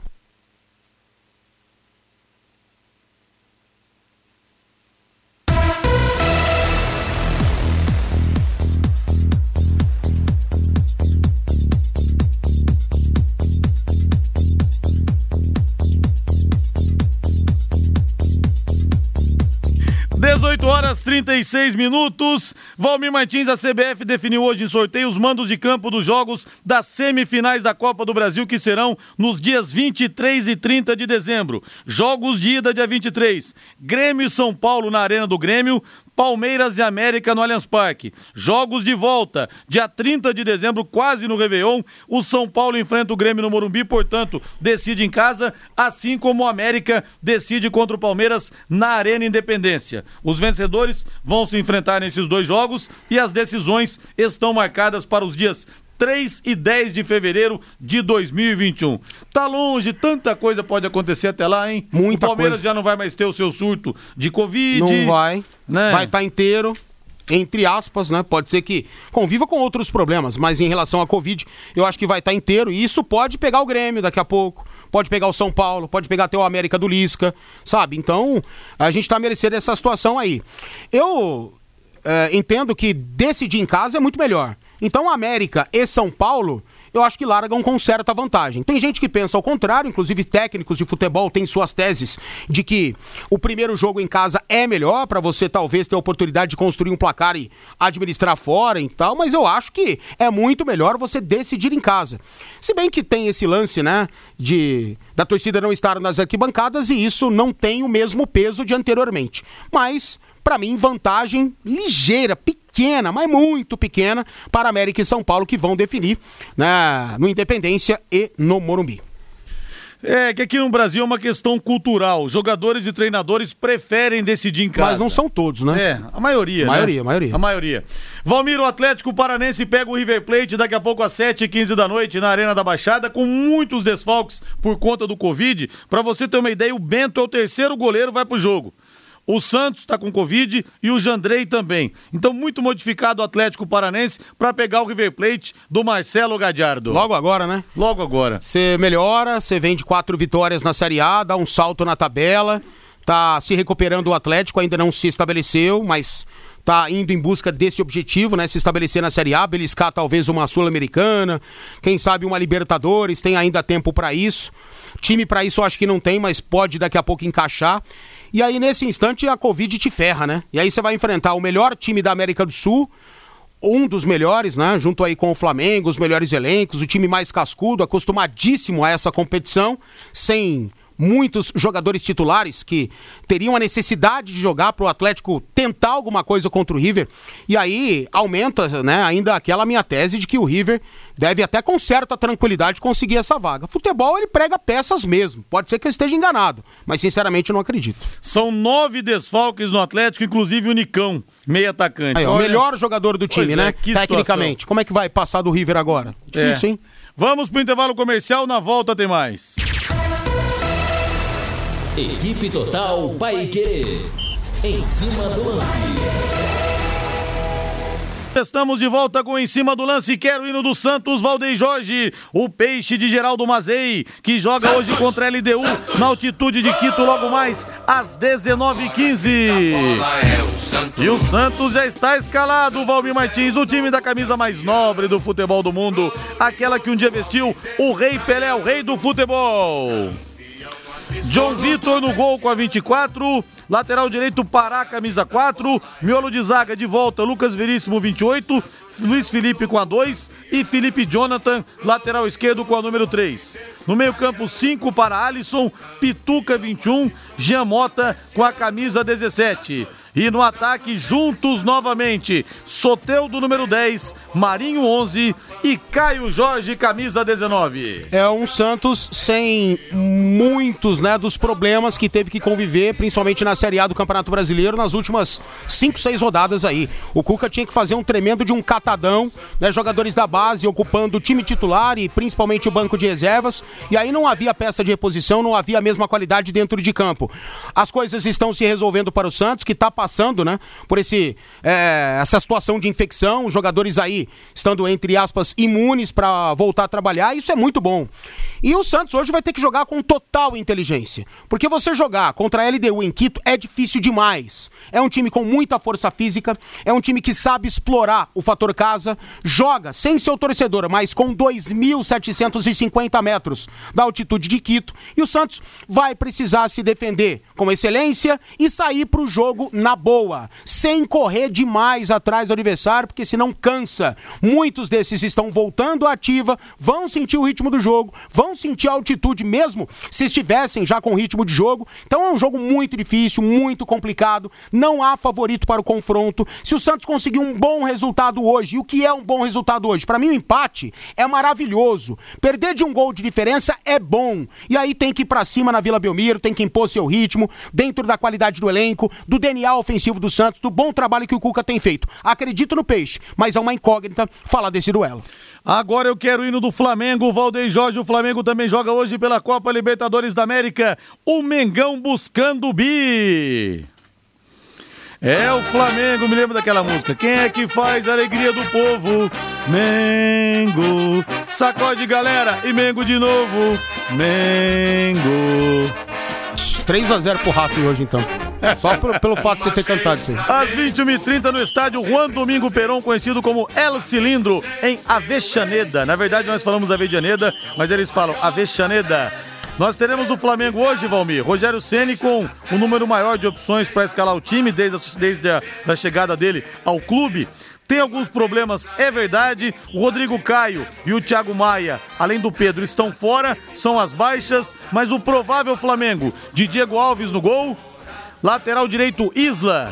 Speaker 2: Horas 36 minutos. Valmir Martins, a CBF definiu hoje em sorteio os mandos de campo dos jogos das semifinais da Copa do Brasil, que serão nos dias 23 e 30 de dezembro. Jogos de ida dia 23. Grêmio e São Paulo na Arena do Grêmio. Palmeiras e América no Allianz Parque. Jogos de volta, dia 30 de dezembro, quase no Réveillon. O São Paulo enfrenta o Grêmio no Morumbi, portanto, decide em casa, assim como o América decide contra o Palmeiras na Arena Independência. Os vencedores vão se enfrentar nesses dois jogos e as decisões estão marcadas para os dias 3 e 10 de fevereiro de 2021. Tá longe, tanta coisa pode acontecer até lá, hein?
Speaker 3: Muita
Speaker 2: o Palmeiras
Speaker 3: coisa.
Speaker 2: já não vai mais ter o seu surto de Covid.
Speaker 3: Não vai.
Speaker 2: né?
Speaker 3: Vai estar inteiro. Entre aspas, né? Pode ser que conviva com outros problemas, mas em relação à Covid, eu acho que vai estar inteiro. E isso pode pegar o Grêmio daqui a pouco, pode pegar o São Paulo, pode pegar até o América do Lisca, sabe? Então, a gente tá merecendo essa situação aí. Eu é, entendo que decidir em casa é muito melhor. Então, América e São Paulo, eu acho que largam com certa vantagem. Tem gente que pensa ao contrário, inclusive técnicos de futebol têm suas teses de que o primeiro jogo em casa é melhor para você talvez ter a oportunidade de construir um placar e administrar fora e tal, mas eu acho que é muito melhor você decidir em casa. Se bem que tem esse lance, né, de da torcida não estar nas arquibancadas e isso não tem o mesmo peso de anteriormente. Mas para mim, vantagem ligeira, pequena, mas muito pequena para América e São Paulo que vão definir né, no Independência e no Morumbi.
Speaker 2: É, que aqui no Brasil é uma questão cultural. Jogadores e treinadores preferem decidir em casa.
Speaker 3: Mas não são todos, né?
Speaker 2: É, a maioria.
Speaker 3: A maioria,
Speaker 2: né?
Speaker 3: a maioria.
Speaker 2: A maioria. Valmir, o Atlético Paranense pega o River Plate daqui a pouco às 7h15 da noite na Arena da Baixada, com muitos desfalques por conta do Covid. Pra você ter uma ideia, o Bento é o terceiro goleiro, vai pro jogo. O Santos está com Covid e o Jandrei também. Então, muito modificado o Atlético Paranense para pegar o River Plate do Marcelo Gadiardo.
Speaker 3: Logo agora, né?
Speaker 2: Logo agora.
Speaker 3: Você melhora, você vem de quatro vitórias na Série A, dá um salto na tabela, tá se recuperando o Atlético, ainda não se estabeleceu, mas tá indo em busca desse objetivo, né? Se estabelecer na Série A, beliscar talvez uma Sul-Americana, quem sabe uma Libertadores, tem ainda tempo para isso. Time para isso eu acho que não tem, mas pode daqui a pouco encaixar. E aí nesse instante a Covid te ferra, né? E aí você vai enfrentar o melhor time da América do Sul, um dos melhores, né? Junto aí com o Flamengo, os melhores elencos, o time mais cascudo, acostumadíssimo a essa competição, sem muitos jogadores titulares que teriam a necessidade de jogar para o Atlético tentar alguma coisa contra o River. E aí aumenta, né, ainda aquela minha tese de que o River deve até com certa tranquilidade conseguir essa vaga. Futebol ele prega peças mesmo. Pode ser que eu esteja enganado, mas sinceramente eu não acredito.
Speaker 2: São nove desfalques no Atlético, inclusive o Nicão, meio atacante.
Speaker 3: Aí, ó, o melhor jogador do time,
Speaker 2: Pois é,
Speaker 3: né?
Speaker 2: que
Speaker 3: Tecnicamente. Como é que vai passar do River agora? Difícil,
Speaker 2: É.
Speaker 3: hein?
Speaker 2: Vamos pro intervalo comercial, na volta tem mais.
Speaker 1: Equipe Total Paique. Em cima do lance.
Speaker 2: Estamos de volta com Em Cima do Lance. Quero hino do Santos, Valdem Jorge. O peixe de Geraldo Mazei, que joga hoje contra a LDU na altitude de Quito, logo mais às 19h15. E o Santos já está escalado, Valmir Martins, o time da camisa mais nobre do futebol do mundo. Aquela que um dia vestiu o Rei Pelé, o rei do futebol. John Vitor no gol com a 24. Lateral direito Pará, camisa 4. Miolo de zaga de volta, Lucas Veríssimo, 28. Luiz Felipe com a 2. E Felipe Jonathan, lateral esquerdo com a número 3. No meio-campo, 5 para Alisson, Pituca 21, Jean Mota com a camisa 17. E no ataque, juntos novamente, Soteudo número 10, Marinho 11 e Caio Jorge, camisa 19.
Speaker 3: É um Santos sem muitos, né, dos problemas que teve que conviver, principalmente na Série A do Campeonato Brasileiro, nas últimas 5, 6 rodadas aí. O Cuca tinha que fazer um tremendo de um catadão, né, jogadores da base ocupando o time titular e principalmente o banco de reservas, e aí não havia peça de reposição, não havia a mesma qualidade dentro de campo. As coisas estão se resolvendo para o Santos, que está passando, né, por esse, é, essa situação de infecção, os jogadores aí estando, entre aspas, imunes para voltar a trabalhar, isso é muito bom. E o Santos hoje vai ter que jogar com total inteligência, porque você jogar contra a LDU em Quito é difícil demais. É um time com muita força física, é um time que sabe explorar o fator casa, joga sem seu torcedor, mas com 2.750 metros da altitude de Quito, e o Santos vai precisar se defender com excelência e sair para o jogo na boa, sem correr demais atrás do adversário, porque senão cansa. Muitos desses estão voltando à ativa, vão sentir o ritmo do jogo, vão sentir a altitude mesmo se estivessem já com ritmo de jogo. Então é um jogo muito difícil, muito complicado, não há favorito para o confronto. Se o Santos conseguir um bom resultado hoje, e o que é um bom resultado hoje? Para mim o empate é maravilhoso. Perder de um gol de diferença é bom. E aí tem que ir para cima na Vila Belmiro, tem que impor seu ritmo dentro da qualidade do elenco, do DNA ofensivo do Santos, do bom trabalho que o Cuca tem feito. Acredito no Peixe, mas é uma incógnita falar desse duelo.
Speaker 2: Agora eu quero o hino do Flamengo, Valdem Jorge. O Flamengo também joga hoje pela Copa Libertadores da América. O Mengão buscando o bi. É o Flamengo, me lembro daquela música. Quem é que faz a alegria do povo? Mengo. Sacode, galera, e Mengo de novo. Mengo.
Speaker 3: 3 a 0 pro Racing hoje então. É, só pelo, pelo fato de você ter cantado isso aí.
Speaker 2: Às 21h30 no estádio Juan Domingo Peron, conhecido como El Cilindro, em Avexaneda. Na verdade, nós falamos Avejaneda, mas eles falam Avexaneda. Nós teremos o Flamengo hoje, Valmir. Rogério Ceni com um número maior de opções para escalar o time desde, a, desde a da chegada dele ao clube. Tem alguns problemas, é verdade. O Rodrigo Caio e o Thiago Maia, além do Pedro, estão fora, são as baixas, mas o provável Flamengo de Diego Alves no gol, Lateral direito, Isla.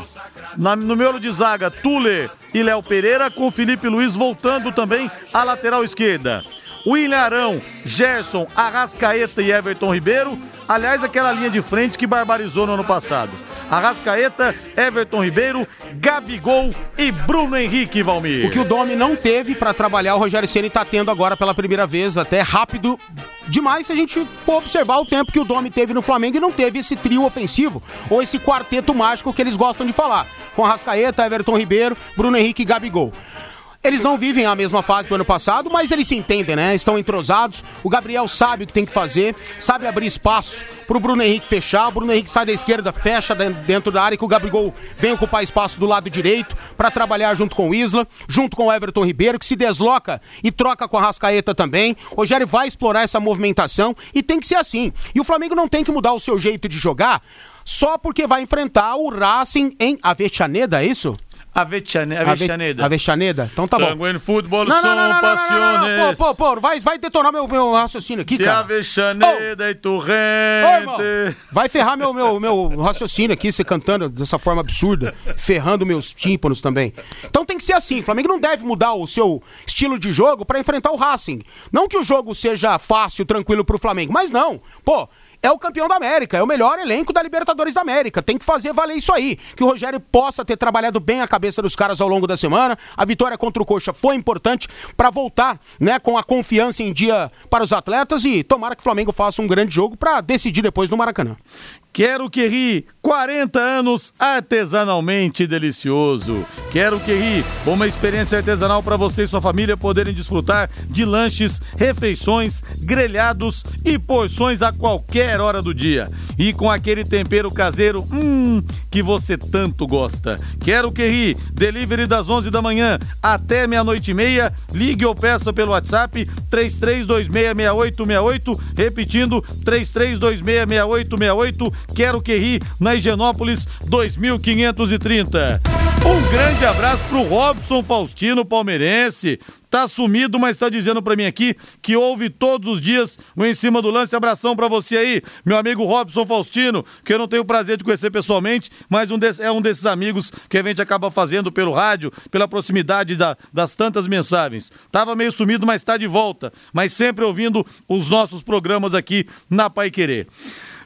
Speaker 2: Na- no miolo de zaga, Tuller e Léo Pereira, com Felipe Luiz voltando também à lateral esquerda. William Arão, Gerson, Arrascaeta e Everton Ribeiro. Aliás, aquela linha de frente que barbarizou no ano passado. Arrascaeta, Everton Ribeiro, Gabigol e Bruno Henrique Valmir.
Speaker 3: O que o Domi não teve para trabalhar, o Rogério Ceni tá tendo agora pela primeira vez, até rápido demais se a gente for observar o tempo que o Domi teve no Flamengo e não teve esse trio ofensivo ou esse quarteto mágico que eles gostam de falar, com Arrascaeta, Everton Ribeiro, Bruno Henrique e Gabigol. Eles não vivem a mesma fase do ano passado, mas eles se entendem, né? Estão entrosados. O Gabriel sabe o que tem que fazer, sabe abrir espaço pro Bruno Henrique fechar. O Bruno Henrique sai da esquerda, fecha dentro da área que o Gabigol vem ocupar espaço do lado direito para trabalhar junto com o Isla, junto com o Everton Ribeiro, que se desloca e troca com a Rascaeta também. O Rogério vai explorar essa movimentação e tem que ser assim. E o Flamengo não tem que mudar o seu jeito de jogar só porque vai enfrentar o Racing em Avejaneda, é isso?
Speaker 2: Avejaneda.
Speaker 3: Avejaneda? Então tá bom.
Speaker 2: Tango em futebol
Speaker 3: Não, não,
Speaker 2: são
Speaker 3: não, não, não, não, não,
Speaker 2: passiones.
Speaker 3: Pô, pô, pô, vai, vai detonar meu, meu raciocínio aqui,
Speaker 2: Que
Speaker 3: cara.
Speaker 2: Avejaneda e
Speaker 3: Ô, irmão,
Speaker 2: Torrente.
Speaker 3: vai ferrar meu, meu, meu raciocínio aqui, você cantando dessa forma absurda, ferrando meus tímpanos também. Então tem que ser assim, o Flamengo não deve mudar o seu estilo de jogo pra enfrentar o Racing. Não que o jogo seja fácil, tranquilo pro Flamengo, mas não. Pô, é o campeão da América, é o melhor elenco da Libertadores da América. Tem que fazer valer isso aí. Que o Rogério possa ter trabalhado bem a cabeça dos caras ao longo da semana. A vitória contra o Coxa foi importante pra voltar, né, com a confiança em dia para os atletas e tomara que o Flamengo faça um grande jogo pra decidir depois no Maracanã.
Speaker 2: Quero que ri, 40 anos artesanalmente delicioso. Quero que ri, uma experiência artesanal para você e sua família poderem desfrutar de lanches, refeições, grelhados e porções a qualquer hora do dia. E com aquele tempero caseiro, hum, que você tanto gosta. Quero que ri, delivery das 11 da manhã até meia-noite e meia. Ligue ou peça pelo WhatsApp 33266868, repetindo 33266868. Quero que ri na Higienópolis 2530. Um grande abraço pro Robson Faustino palmeirense. Tá sumido, mas tá dizendo pra mim aqui que ouve todos os dias o Em Cima do Lance. Abração pra você aí, meu amigo Robson Faustino, que eu não tenho o prazer de conhecer pessoalmente, mas um é um desses amigos que a gente acaba fazendo pelo rádio, pela proximidade da- das tantas mensagens. Tava meio sumido, mas tá de volta. Mas sempre ouvindo os nossos programas aqui na Pai Querer.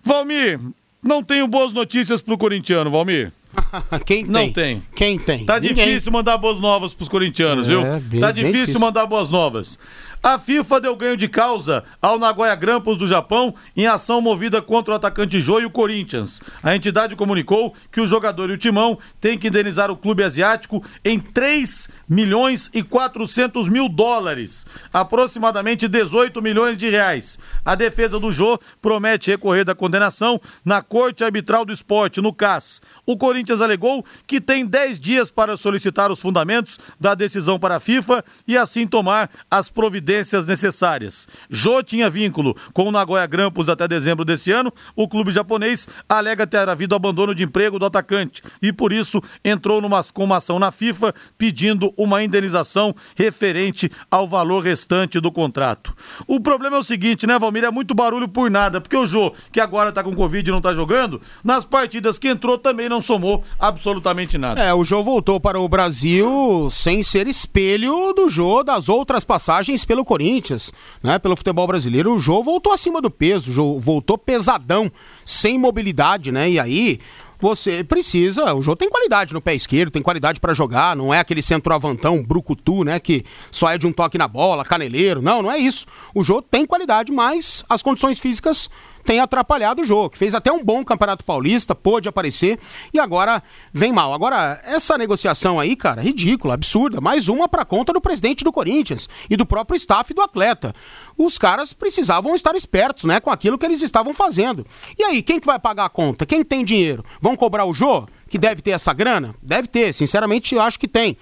Speaker 2: Valmir, não tenho boas notícias pro corintiano, Valmir.
Speaker 3: Quem tem?
Speaker 2: Não tem.
Speaker 3: Quem tem?
Speaker 2: Tá
Speaker 3: Ninguém.
Speaker 2: difícil mandar boas novas pros corintianos,
Speaker 3: É,
Speaker 2: viu?
Speaker 3: bem-
Speaker 2: tá difícil,
Speaker 3: difícil.
Speaker 2: mandar boas novas. A FIFA deu ganho de causa ao Nagoya Grampus do Japão em ação movida contra o atacante Jô e o Corinthians. A entidade comunicou que o jogador e o timão têm que indenizar o clube asiático em 3 milhões e 400 mil dólares, aproximadamente 18 milhões de reais. A defesa do Jô promete recorrer da condenação na Corte Arbitral do Esporte, no CAS. O Corinthians alegou que tem 10 dias para solicitar os fundamentos da decisão para a FIFA e assim tomar as providências necessárias. Jô tinha vínculo com o Nagoya Grampus até dezembro desse ano. O clube japonês alega ter havido abandono de emprego do atacante e por isso entrou numa, com uma ação na FIFA pedindo uma indenização referente ao valor restante do contrato. O problema é o seguinte, né, Valmir? É muito barulho por nada, porque o Jô, que agora tá com Covid e não tá jogando, nas partidas que entrou também não somou absolutamente nada.
Speaker 3: É, o Jô voltou para o Brasil sem ser espelho do Jô das outras passagens pelo Corinthians, né? Pelo futebol brasileiro. O Jô voltou acima do peso, o Jô voltou pesadão, sem mobilidade, né? E aí você precisa, o Jô tem qualidade no pé esquerdo, tem qualidade para jogar, não é aquele centroavantão brucutu, né, que só é de um toque na bola, caneleiro. Não, não é isso. O Jô tem qualidade, mas as condições físicas tem atrapalhado o jogo, fez até um bom campeonato paulista, pôde aparecer e agora vem mal. Agora, essa negociação aí, cara, ridícula, absurda. Mais uma pra conta do presidente do Corinthians e do próprio staff do atleta. Os caras precisavam estar espertos, né, com aquilo que eles estavam fazendo. E aí, quem que vai pagar a conta? Quem tem dinheiro? Vão cobrar o Jô, que deve ter essa grana? Deve ter, sinceramente, eu acho que tem.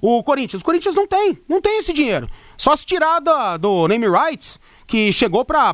Speaker 3: O Corinthians, o Corinthians não tem, não tem esse dinheiro. Só se tirar da, do name rights, que chegou pra,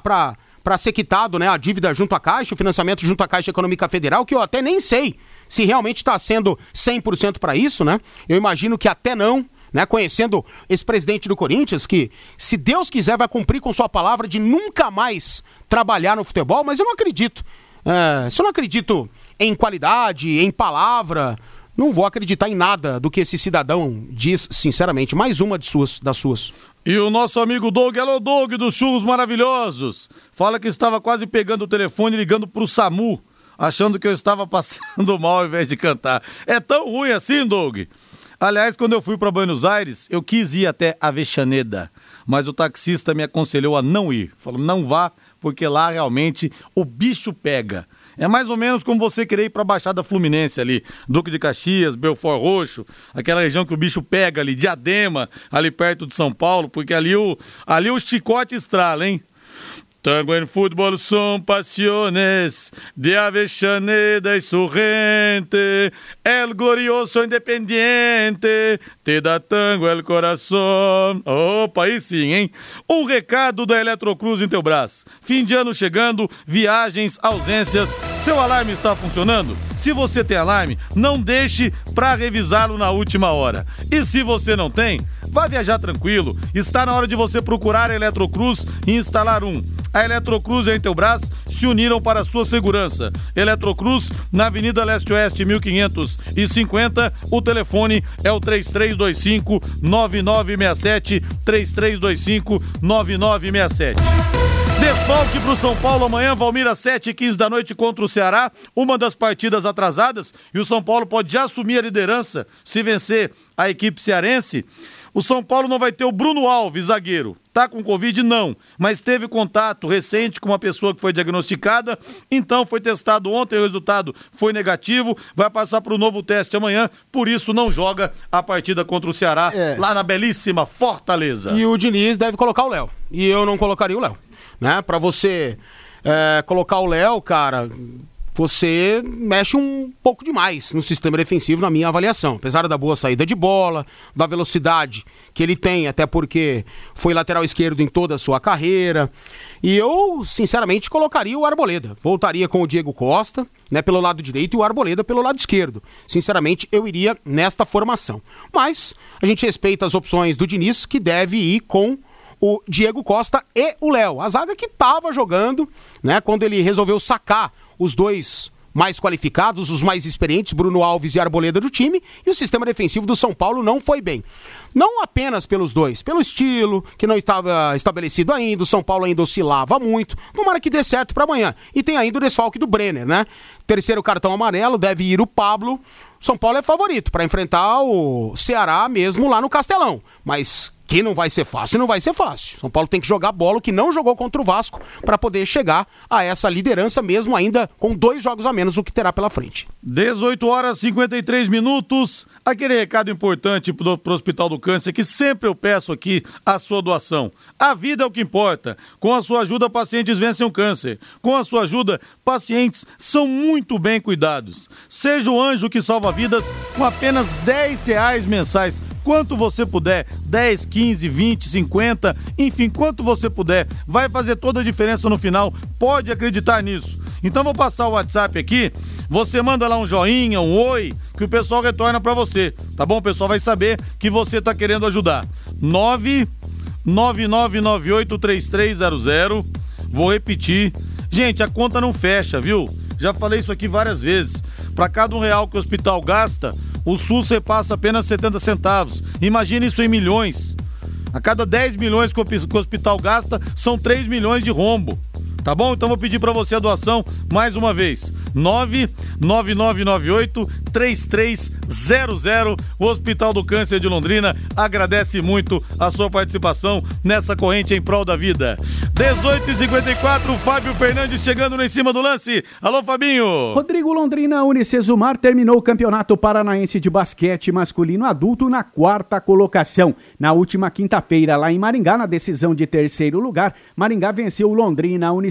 Speaker 3: para ser quitado né, a dívida junto à Caixa, o financiamento junto à Caixa Econômica Federal, que eu até nem sei se realmente está sendo 100% para isso, né? Eu imagino que até não, né? Conhecendo esse presidente do Corinthians, que, se Deus quiser, vai cumprir com sua palavra de nunca mais trabalhar no futebol, mas eu não acredito. É, se eu não acredito em qualidade, em palavra, não vou acreditar em nada do que esse cidadão diz, sinceramente. Mais uma de suas, das suas.
Speaker 2: E o nosso amigo Doug, alô Doug, dos churros maravilhosos, fala que estava quase pegando o telefone ligando pro SAMU, achando que eu estava passando mal ao invés de cantar. É tão ruim assim, Doug? Aliás, quando eu fui para Buenos Aires, eu quis ir até Avexaneda, mas o taxista me aconselhou a não ir. Falou, não vá, porque lá realmente o bicho pega. É mais ou menos como você querer ir para a Baixada Fluminense ali, Duque de Caxias, Belfort Roxo, aquela região que o bicho pega ali, Diadema, ali perto de São Paulo, porque ali o, ali o chicote estrala, hein? Tango en fútbol son pasiones de Avellaneda y su gente. El glorioso independiente te dá tango el coração. Opa, aí sim, hein? Um recado da Eletrocruz em teu braço. Fim de ano chegando, viagens, ausências. Seu alarme está funcionando? Se você tem alarme, não deixe para revisá-lo na última hora. E se você não tem, vá viajar tranquilo. Está na hora de você procurar a Eletrocruz e instalar um a Eletrocruz e a Intelbras se uniram para sua segurança. Eletrocruz, na Avenida Leste-Oeste, 1550. O telefone é o 3325 9967 3325 9967. Desfalque para o São Paulo amanhã, Valmir, às 7h15 da noite contra o Ceará. Uma das partidas atrasadas e o São Paulo pode já assumir a liderança se vencer a equipe cearense. O São Paulo não vai ter o Bruno Alves, zagueiro. Tá com Covid? Não. Mas teve contato recente com uma pessoa que foi diagnosticada. Então foi testado ontem, o resultado foi negativo. Vai passar para o novo teste amanhã. Por isso não joga a partida contra o Ceará
Speaker 3: É.
Speaker 2: lá na belíssima Fortaleza.
Speaker 3: E o Diniz deve colocar o Léo. E eu não colocaria o Léo. Né? Pra você é, colocar o Léo, cara, você mexe um pouco demais no sistema defensivo, na minha avaliação. Apesar da boa saída de bola, da velocidade que ele tem, até porque foi lateral esquerdo em toda a sua carreira. E eu, sinceramente, colocaria o Arboleda. Voltaria com o Diego Costa, né, pelo lado direito, e o Arboleda pelo lado esquerdo. Sinceramente, eu iria nesta formação. Mas a gente respeita as opções do Diniz, que deve ir com o Diego Costa e o Léo. A zaga que estava jogando, né, quando ele resolveu sacar os dois mais qualificados, os mais experientes, Bruno Alves e Arboleda do time, e o sistema defensivo do São Paulo não foi bem. Não apenas pelos dois, pelo estilo, que não estava estabelecido ainda, o São Paulo ainda oscilava muito. Tomara que dê certo para amanhã. E tem ainda o desfalque do Brenner, né? Terceiro cartão amarelo, deve ir o Pablo. São Paulo é favorito para enfrentar o Ceará mesmo lá no Castelão. Mas que não vai ser fácil, não vai ser fácil. São Paulo tem que jogar bola o que não jogou contra o Vasco para poder chegar a essa liderança mesmo ainda com dois jogos a menos o que terá pela frente.
Speaker 2: 18 horas e 53 minutos. Aquele recado importante pro, pro Hospital do Câncer que sempre eu peço aqui a sua doação. A vida é o que importa. Com a sua ajuda, pacientes vencem o câncer. Com a sua ajuda, pacientes são muito bem cuidados. Seja o anjo que salva vidas com apenas 10 reais mensais. Quanto você puder, 10, 15, 20, 50, enfim, quanto você puder. Vai fazer toda a diferença no final. Pode acreditar nisso. Então vou passar o WhatsApp aqui. Você manda lá um joinha, um oi, que o pessoal retorna pra você, tá bom? O pessoal vai saber que você tá querendo ajudar. 9 99983300. Vou repetir. Gente, a conta não fecha, viu? Já falei isso aqui várias vezes. Para cada um real que o hospital gasta, o SUS repassa apenas 70 centavos. Imagina isso em milhões. A cada 10 milhões que o hospital gasta, são 3 milhões de rombo. Tá bom? Então vou pedir para você a doação mais uma vez. 99998-3300. O Hospital do Câncer de Londrina agradece muito a sua participação nessa corrente em prol da vida. 18h54, Fábio Fernandes chegando lá em cima do lance. Alô, Fabinho.
Speaker 8: Rodrigo Londrina Unicesumar terminou o Campeonato Paranaense de Basquete Masculino Adulto na quarta colocação. Na última quinta-feira, lá em Maringá, na decisão de terceiro lugar, Maringá venceu Londrina Unicesumar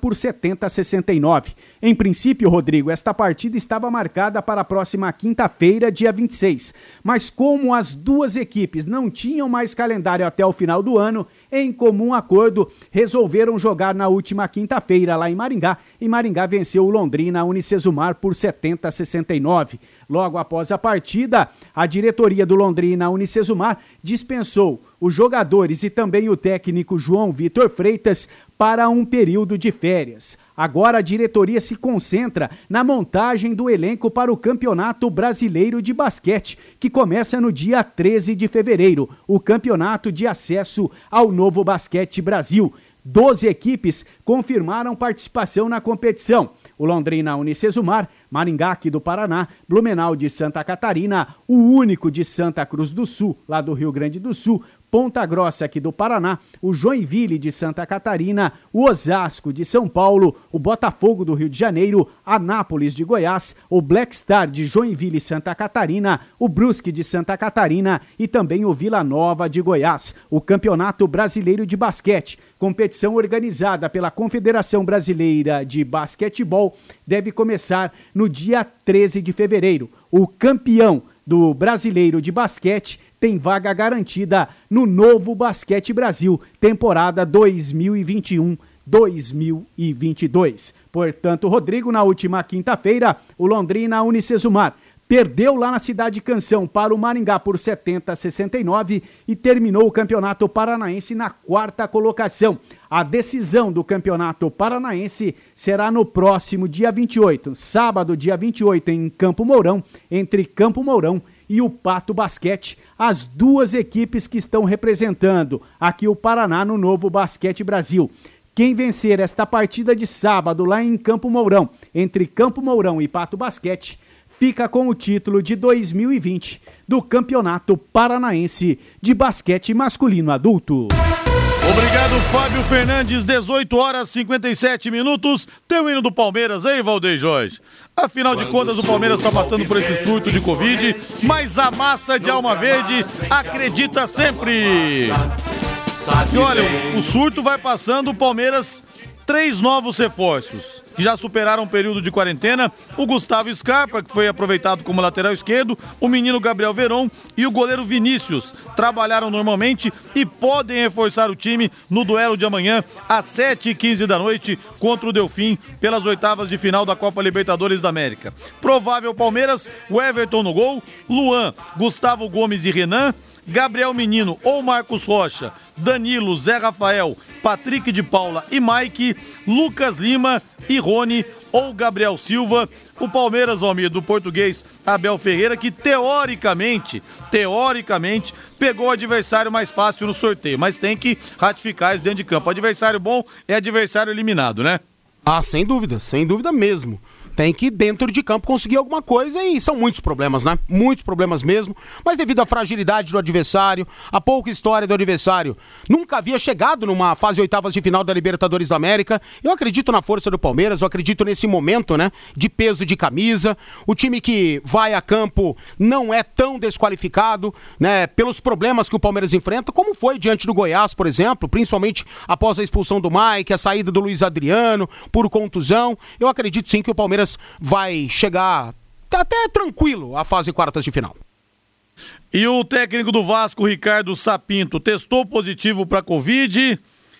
Speaker 8: por 70 a 69. Em princípio, Rodrigo, esta partida estava marcada para a próxima quinta-feira, dia 26. Mas como as duas equipes não tinham mais calendário até o final do ano, em comum acordo, resolveram jogar na última quinta-feira lá em Maringá, e Maringá venceu o Londrina Unicesumar por 70 a 69. Logo após a partida, a diretoria do Londrina Unicesumar dispensou os jogadores e também o técnico João Vitor Freitas para um período de férias. Agora a diretoria se concentra na montagem do elenco para o Campeonato Brasileiro de Basquete, que começa no dia 13 de fevereiro, o campeonato de acesso ao Novo Basquete Brasil. Doze equipes confirmaram participação na competição. O Londrina Unicesumar, Maringá aqui do Paraná, Blumenau de Santa Catarina, o único de Santa Cruz do Sul, lá do Rio Grande do Sul, Ponta Grossa aqui do Paraná, o Joinville de Santa Catarina, o Osasco de São Paulo, o Botafogo do Rio de Janeiro, Anápolis de Goiás, o Black Star de Joinville e Santa Catarina, o Brusque de Santa Catarina e também o Vila Nova de Goiás. O Campeonato Brasileiro de Basquete, competição organizada pela Confederação Brasileira de Basquetebol, deve começar no dia 13 de fevereiro. O campeão do Brasileiro de Basquete tem vaga garantida no novo Basquete Brasil, temporada 2021-2022. Portanto, Rodrigo, na última quinta-feira, o Londrina Unicesumar perdeu lá na cidade Canção para o Maringá por 70 a 69 e terminou o Campeonato Paranaense na quarta colocação. A decisão do Campeonato Paranaense será no próximo dia 28, sábado, dia 28, em Campo Mourão, entre Campo Mourão e o Pato Basquete, as duas equipes que estão representando aqui o Paraná no novo Basquete Brasil. Quem vencer esta partida de sábado lá em Campo Mourão, entre Campo Mourão e Pato Basquete, fica com o título de 2020 do Campeonato Paranaense de Basquete Masculino Adulto.
Speaker 2: Obrigado, Fábio Fernandes. 18 horas 57 minutos. Tem o hino do Palmeiras, hein, Valdeir Jorge? Afinal de contas, o Palmeiras está passando por esse surto de Covid, mas a massa de alma verde acredita sempre. E olha, o surto vai passando, o Palmeiras três novos reforços que já superaram o período de quarentena: o Gustavo Scarpa, que foi aproveitado como lateral esquerdo, o menino Gabriel Veron e o goleiro Vinícius. Trabalharam normalmente e podem reforçar o time no duelo de amanhã, às 7h15 da noite, contra o Delfim, pelas oitavas de final da Copa Libertadores da América. Provável Palmeiras, o Everton no gol, Luan, Gustavo Gomes e Renan. Gabriel Menino ou Marcos Rocha, Danilo, Zé Rafael, Patrick de Paula e Mike, Lucas Lima e Rony ou Gabriel Silva. O Palmeiras, Almir, do português Abel Ferreira, que teoricamente, teoricamente, pegou o adversário mais fácil no sorteio, mas tem que ratificar isso dentro de campo. Adversário bom é adversário eliminado, né?
Speaker 3: Ah, sem dúvida, sem dúvida mesmo tem que, dentro de campo, conseguir alguma coisa e são muitos problemas, né? Muitos problemas mesmo, mas devido à fragilidade do adversário, a pouca história do adversário, nunca havia chegado numa fase oitavas de final da Libertadores da América. Eu acredito na força do Palmeiras, eu acredito nesse momento, né? De peso de camisa. O time que vai a campo não é tão desqualificado, né? Pelos problemas que o Palmeiras enfrenta, como foi diante do Goiás, por exemplo, principalmente após a expulsão do Mike, a saída do Luiz Adriano, por contusão. Eu acredito sim que o Palmeiras Palmeiras vai chegar até tranquilo à fase quartas de final.
Speaker 2: E o técnico do Vasco, Ricardo Sapinto, testou positivo para Covid.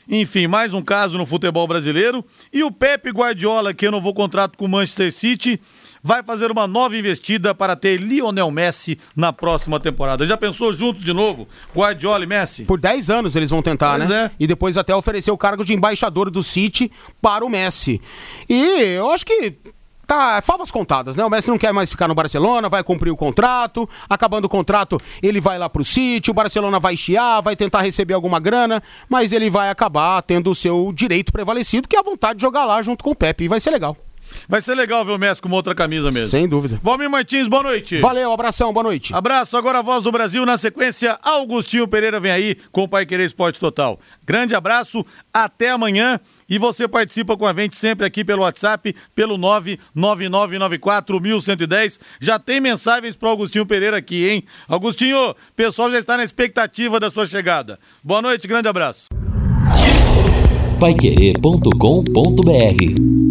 Speaker 2: Enfim, mais um caso no futebol brasileiro. E o Pepe Guardiola, que renovou contrato com o Manchester City, vai fazer uma nova investida para ter Lionel Messi na próxima temporada. Já pensou juntos de novo, Guardiola e Messi?
Speaker 3: Por 10 anos eles vão tentar, pois né? É. E depois até oferecer o cargo de embaixador do City para o Messi. E eu acho que tá é favas contadas, né? O Messi não quer mais ficar no Barcelona, vai cumprir o contrato, acabando o contrato, ele vai lá pro City, o Barcelona vai chiar, vai tentar receber alguma grana, mas ele vai acabar tendo o seu direito prevalecido, que é a vontade de jogar lá junto com o Pepe, e vai ser legal.
Speaker 2: Vai ser legal ver o Messi com uma outra camisa mesmo.
Speaker 3: Sem dúvida.
Speaker 2: Valmir Martins, boa noite.
Speaker 3: Valeu, abração, boa noite.
Speaker 2: Abraço, agora a voz do Brasil na sequência. Augustinho Pereira vem aí com o Pai Querer Esporte Total. Grande abraço, até amanhã. E você participa com a gente sempre aqui pelo WhatsApp, pelo 999941110. Já tem mensagens para Augustinho Pereira aqui, hein? Augustinho, o pessoal já está na expectativa da sua chegada. Boa noite, grande abraço.
Speaker 1: Paiquerê.com.br